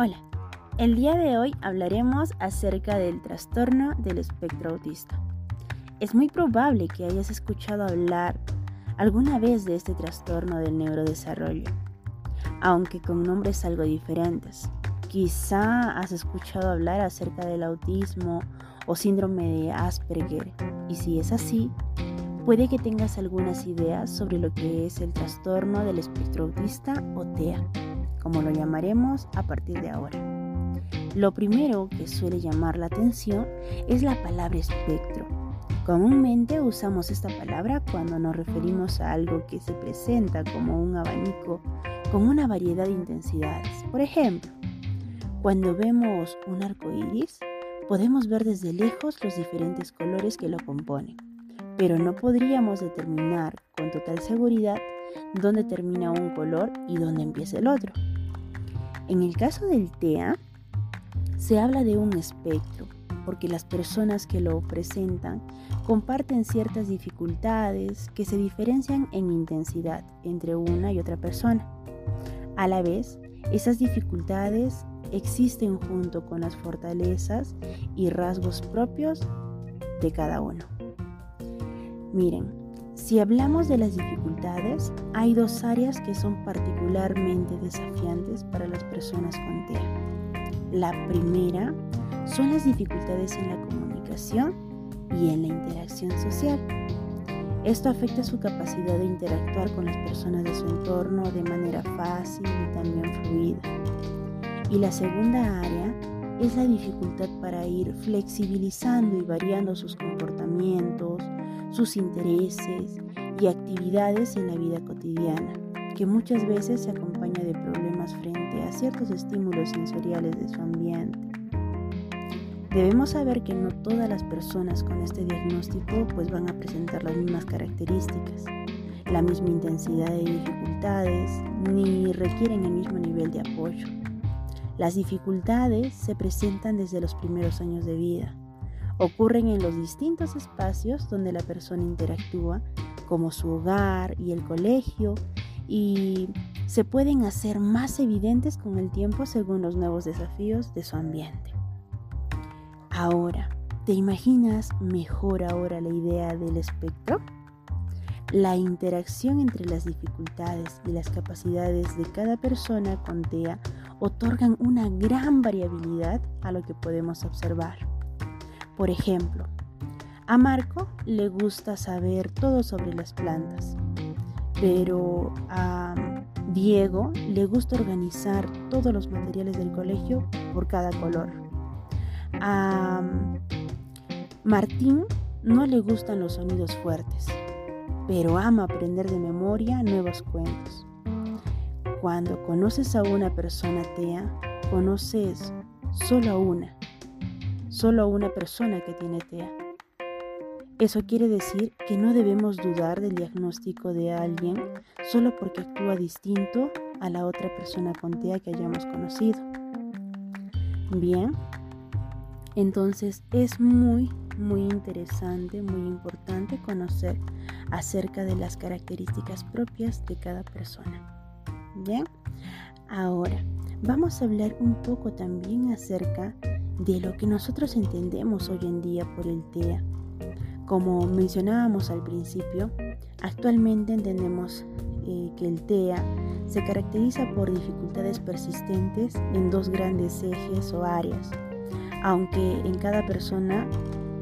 Hola, el día de hoy hablaremos acerca del trastorno del espectro autista. Es muy probable que hayas escuchado hablar alguna vez de este trastorno del neurodesarrollo, aunque con nombres algo diferentes. Quizá has escuchado hablar acerca del autismo o síndrome de Asperger, y si es así, puede que tengas algunas ideas sobre lo que es el trastorno del espectro autista o TEA como lo llamaremos a partir de ahora. Lo primero que suele llamar la atención es la palabra espectro. Comúnmente usamos esta palabra cuando nos referimos a algo que se presenta como un abanico con una variedad de intensidades. Por ejemplo, cuando vemos un arco iris, podemos ver desde lejos los diferentes colores que lo componen, pero no podríamos determinar con total seguridad dónde termina un color y dónde empieza el otro. En el caso del TEA, se habla de un espectro, porque las personas que lo presentan comparten ciertas dificultades que se diferencian en intensidad entre una y otra persona. A la vez, esas dificultades existen junto con las fortalezas y rasgos propios de cada uno. Miren, si hablamos de las dificultades, hay dos áreas que son particularmente desafiantes para las personas con TEA. La primera son las dificultades en la comunicación y en la interacción social. Esto afecta su capacidad de interactuar con las personas de su entorno de manera fácil y también fluida. Y la segunda área es la dificultad para ir flexibilizando y variando sus comportamientos, sus intereses y actividades en la vida cotidiana, que muchas veces se acompaña de problemas frente a ciertos estímulos sensoriales de su ambiente. Debemos saber que no todas las personas con este diagnóstico pues van a presentar las mismas características, la misma intensidad de dificultades, ni requieren el mismo nivel de apoyo. Las dificultades se presentan desde los primeros años de vida, ocurren en los distintos espacios donde la persona interactúa, como su hogar y el colegio, y se pueden hacer más evidentes con el tiempo según los nuevos desafíos de su ambiente. Ahora, ¿te imaginas mejor ahora la idea del espectro? La interacción entre las dificultades y las capacidades de cada persona con TEA otorgan una gran variabilidad a lo que podemos observar. Por ejemplo, a Marco le gusta saber todo sobre las plantas, pero a Diego le gusta organizar todos los materiales del colegio por cada color. A Martín no le gustan los sonidos fuertes, pero ama aprender de memoria nuevos cuentos. Cuando conoces a una persona TEA, conoces solo a una solo una persona que tiene TEA. Eso quiere decir que no debemos dudar del diagnóstico de alguien solo porque actúa distinto a la otra persona con TEA que hayamos conocido. Bien, entonces es muy, muy interesante, muy importante conocer acerca de las características propias de cada persona. Bien, ahora vamos a hablar un poco también acerca de lo que nosotros entendemos hoy en día por el TEA. Como mencionábamos al principio, actualmente entendemos eh, que el TEA se caracteriza por dificultades persistentes en dos grandes ejes o áreas, aunque en cada persona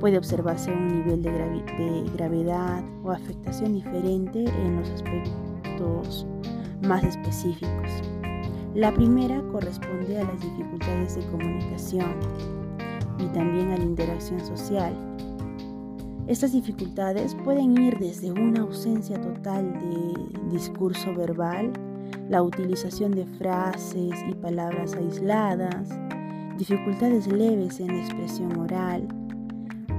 puede observarse un nivel de, de gravedad o afectación diferente en los aspectos más específicos. La primera corresponde a las dificultades de comunicación y también a la interacción social. Estas dificultades pueden ir desde una ausencia total de discurso verbal, la utilización de frases y palabras aisladas, dificultades leves en la expresión oral,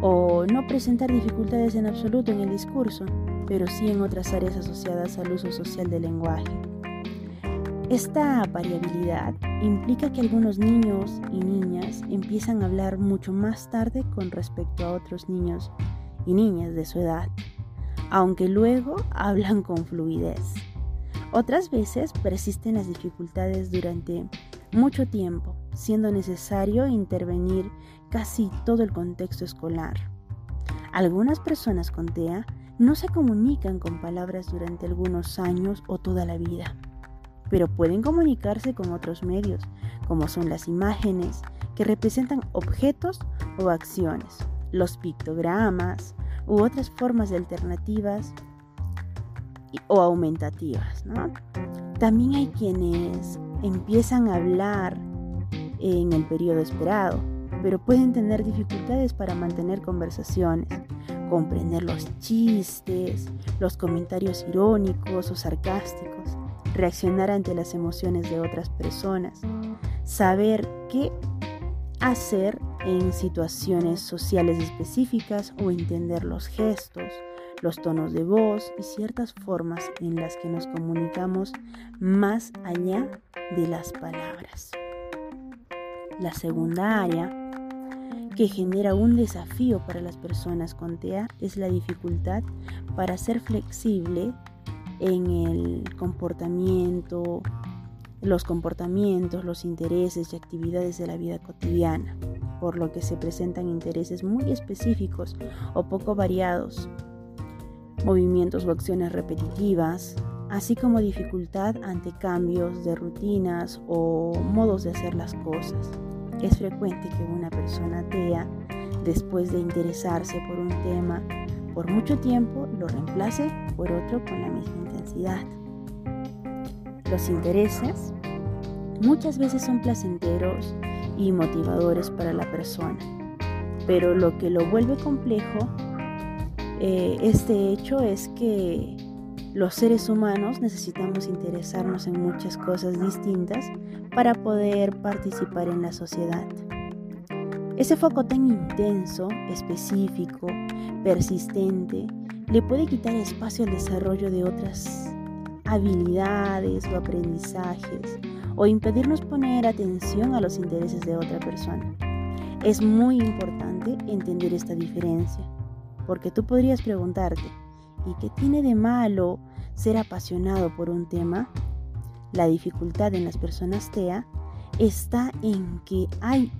o no presentar dificultades en absoluto en el discurso, pero sí en otras áreas asociadas al uso social del lenguaje. Esta variabilidad implica que algunos niños y niñas empiezan a hablar mucho más tarde con respecto a otros niños y niñas de su edad, aunque luego hablan con fluidez. Otras veces persisten las dificultades durante mucho tiempo siendo necesario intervenir casi todo el contexto escolar. Algunas personas con TEA no se comunican con palabras durante algunos años o toda la vida, pero pueden comunicarse con otros medios, como son las imágenes, que representan objetos o acciones, los pictogramas u otras formas alternativas o aumentativas. También hay quienes empiezan a hablar en el periodo esperado, pero pueden tener dificultades para mantener conversaciones, comprender los chistes, los comentarios irónicos o sarcásticos, reaccionar ante las emociones de otras personas, saber qué hacer en situaciones sociales específicas o entender los gestos, los tonos de voz y ciertas formas en las que nos comunicamos más allá de las palabras. La segunda área que genera un desafío para las personas con TEA es la dificultad para ser flexible en el comportamiento, los comportamientos, los intereses y actividades de la vida cotidiana, por lo que se presentan intereses muy específicos o poco variados, movimientos o acciones repetitivas, así como dificultad ante cambios de rutinas o modos de hacer las cosas. Es frecuente que una persona TEA, después de interesarse por un tema por mucho tiempo, lo reemplace por otro con la misma intensidad. Los intereses muchas veces son placenteros y motivadores para la persona, pero lo que lo vuelve complejo eh, este hecho es que los seres humanos necesitamos interesarnos en muchas cosas distintas para poder participar en la sociedad. Ese foco tan intenso, específico, persistente, le puede quitar espacio al desarrollo de otras habilidades o aprendizajes o impedirnos poner atención a los intereses de otra persona. Es muy importante entender esta diferencia, porque tú podrías preguntarte, ¿y qué tiene de malo ser apasionado por un tema? La dificultad en las personas TEA está en que hay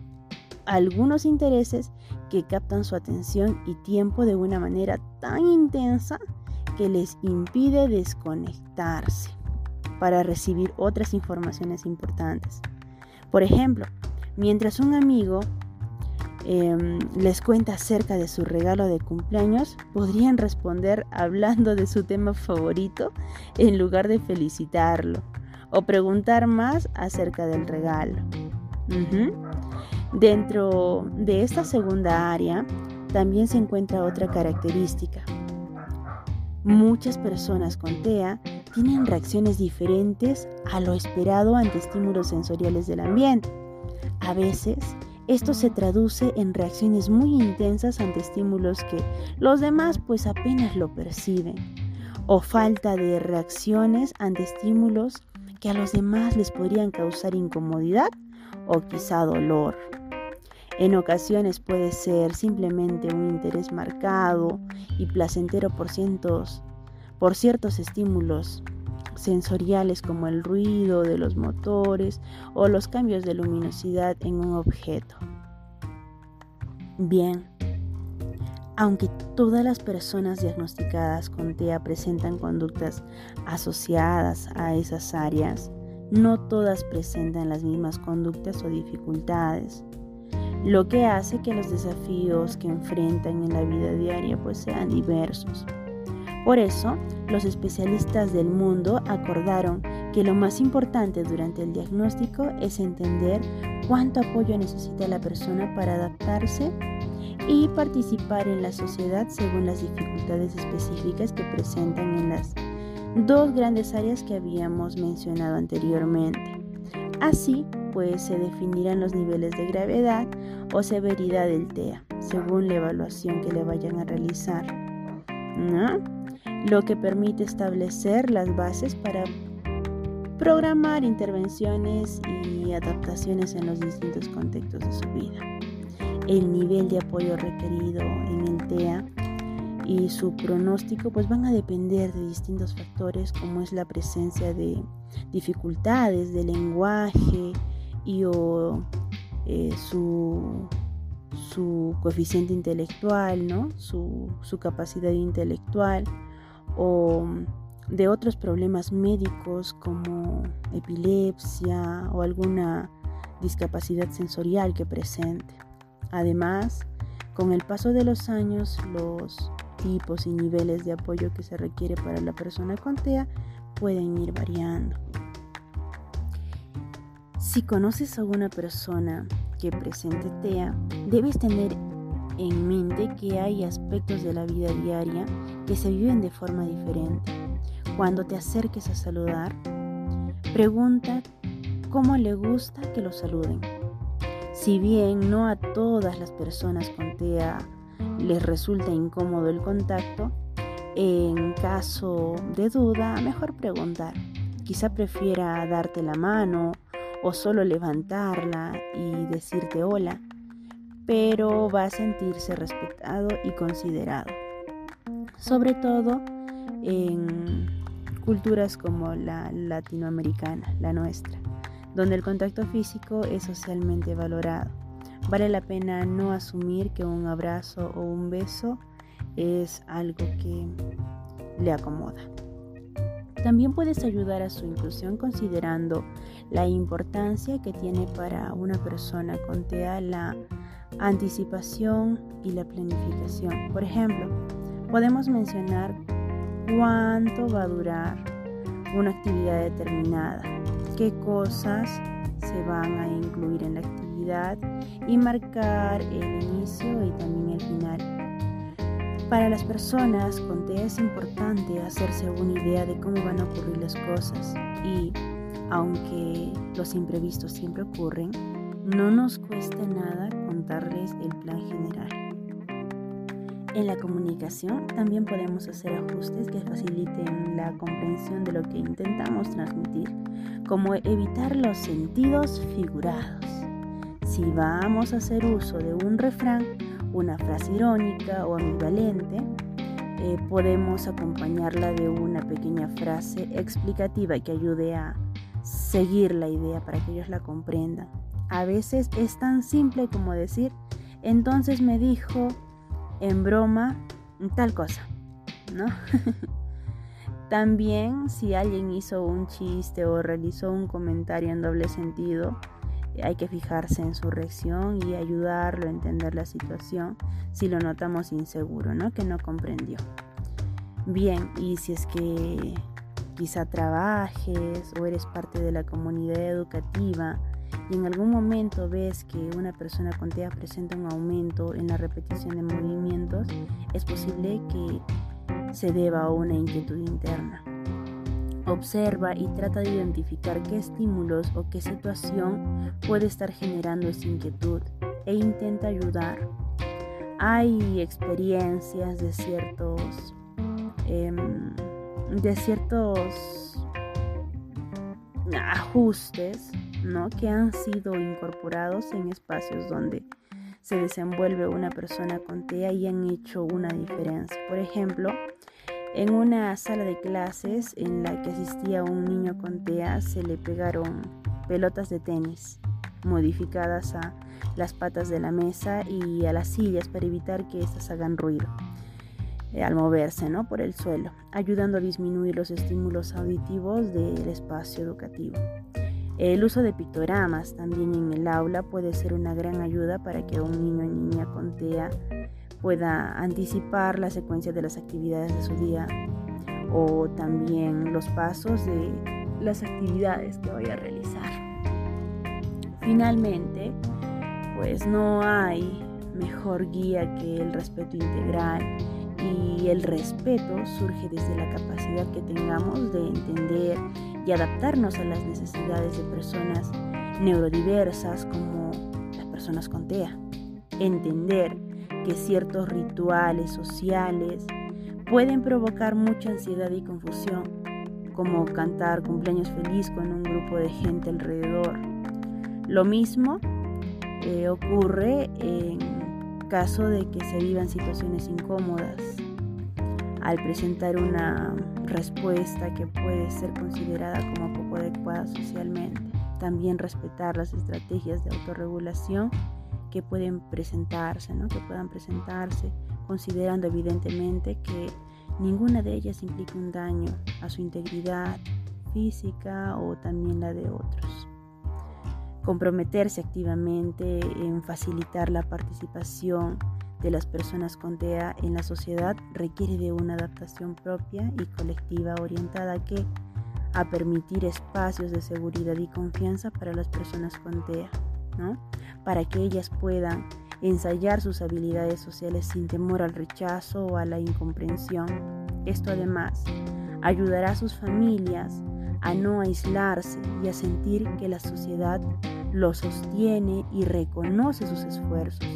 algunos intereses que captan su atención y tiempo de una manera tan intensa que les impide desconectarse para recibir otras informaciones importantes. Por ejemplo, mientras un amigo em, les cuenta acerca de su regalo de cumpleaños, podrían responder hablando de su tema favorito en lugar de felicitarlo o preguntar más acerca del regalo. Dentro de esta segunda área también se encuentra otra característica, Muchas personas con TEA tienen reacciones diferentes a lo esperado ante estímulos sensoriales del ambiente. A veces, esto se traduce en reacciones muy intensas ante estímulos que los demás pues apenas lo perciben, o falta de reacciones ante estímulos que a los demás les podrían causar incomodidad o quizá dolor. En ocasiones puede ser simplemente un interés marcado y placentero por, cientos, por ciertos estímulos sensoriales como el ruido de los motores o los cambios de luminosidad en un objeto. Bien, aunque todas las personas diagnosticadas con TEA presentan conductas asociadas a esas áreas, no todas presentan las mismas conductas o dificultades lo que hace que los desafíos que enfrentan en la vida diaria pues sean diversos. Por eso, los especialistas del mundo acordaron que lo más importante durante el diagnóstico es entender cuánto apoyo necesita la persona para adaptarse y participar en la sociedad según las dificultades específicas que presentan en las dos grandes áreas que habíamos mencionado anteriormente. Así, pues se definirán los niveles de gravedad o severidad del TEA, según la evaluación que le vayan a realizar. Lo que permite establecer las bases para programar intervenciones y adaptaciones en los distintos contextos de su vida. El nivel de apoyo requerido en el TEA y su pronóstico pues van a depender de distintos factores como es la presencia de dificultades de lenguaje, y o eh, su, su, coeficiente intelectual, ¿no? su, su capacidad intelectual o de otros problemas médicos como epilepsia o alguna discapacidad sensorial que presente. Además, con el paso de los años, los tipos y niveles de apoyo que se requiere para la persona con TEA pueden ir variando. Si conoces a una persona que presente TEA, debes tener en mente que hay aspectos de la vida diaria que se viven de forma diferente. Cuando te acerques a saludar, pregunta cómo le gusta que lo saluden. Si bien no a todas las personas con TEA les resulta incómodo el contacto, en caso de duda, mejor preguntar. Quizá prefiera darte la mano o solo levantarla y decirte hola, pero va a sentirse respetado y considerado. Sobre todo en culturas como la latinoamericana, la nuestra donde el contacto físico es socialmente valorado. Vale la pena no asumir que un abrazo o un beso es algo que le acomoda. También puedes ayudar a su inclusión considerando la importancia que tiene para una persona con TEA la anticipación y la planificación. Por ejemplo, podemos mencionar cuánto va a durar una actividad determinada, qué cosas se van a incluir en la actividad y marcar el inicio y también el final. Para las personas con TEA es importante hacerse una idea de cómo van a ocurrir las cosas y aunque los imprevistos siempre ocurren, no nos cuesta nada contarles el plan general. En la comunicación también podemos hacer ajustes que faciliten la comprensión de lo que intentamos transmitir, como evitar los sentidos figurados. Si vamos a hacer uso de un refrán, una frase irónica o ambivalente, eh, podemos acompañarla de una pequeña frase explicativa que ayude a seguir la idea para que ellos la comprendan. A veces es tan simple como decir, entonces me dijo en broma tal cosa, ¿no? También si alguien hizo un chiste o realizó un comentario en doble sentido, hay que fijarse en su reacción y ayudarlo a entender la situación si lo notamos inseguro, ¿no? Que no comprendió. Bien, y si es que quizá trabajes o eres parte de la comunidad educativa, y en algún momento ves que una persona con TEA presenta un aumento en la repetición de movimientos, es posible que se deba a una inquietud interna. Observa y trata de identificar qué estímulos o qué situación puede estar generando esa inquietud e intenta ayudar. Hay experiencias de ciertos, em, de ciertos ajustes que han sido incorporados en espacios donde se desenvuelve una persona con TEA y han hecho una diferencia. Por ejemplo, en una sala de clases en la que asistía un niño con TEA se le pegaron pelotas de tenis modificadas a las patas de la mesa y a las sillas para evitar que éstas hagan ruido eh, al moverse ¿no? por el suelo, ayudando a disminuir los estímulos auditivos del espacio educativo. El uso de pictogramas también en el aula puede ser una gran ayuda para que un niño o niña con TEA pueda anticipar la secuencia de las actividades de su día o también los pasos de las actividades que vaya a realizar. Finalmente, pues no hay mejor guía que el respeto integral y el respeto surge desde la capacidad que tengamos de entender y adaptarnos a las necesidades de personas neurodiversas como las personas con TEA. Entender que ciertos rituales sociales pueden provocar mucha ansiedad y confusión, como cantar cumpleaños feliz con un grupo de gente alrededor. Lo mismo eh, ocurre en caso de que se vivan situaciones incómodas al presentar una respuesta que puede ser considerada como poco adecuada socialmente. también respetar las estrategias de autorregulación que pueden presentarse, ¿no? que puedan presentarse, considerando evidentemente que ninguna de ellas implica un daño a su integridad física o también la de otros. Comprometerse activamente en facilitar la participación de las personas con TEA en la sociedad requiere de una adaptación propia y colectiva orientada a que a permitir espacios de seguridad y confianza para las personas con TEA, Para que ellas puedan ensayar sus habilidades sociales sin temor al rechazo o a la incomprensión. Esto además ayudará a sus familias a no aislarse y a sentir que la sociedad los sostiene y reconoce sus esfuerzos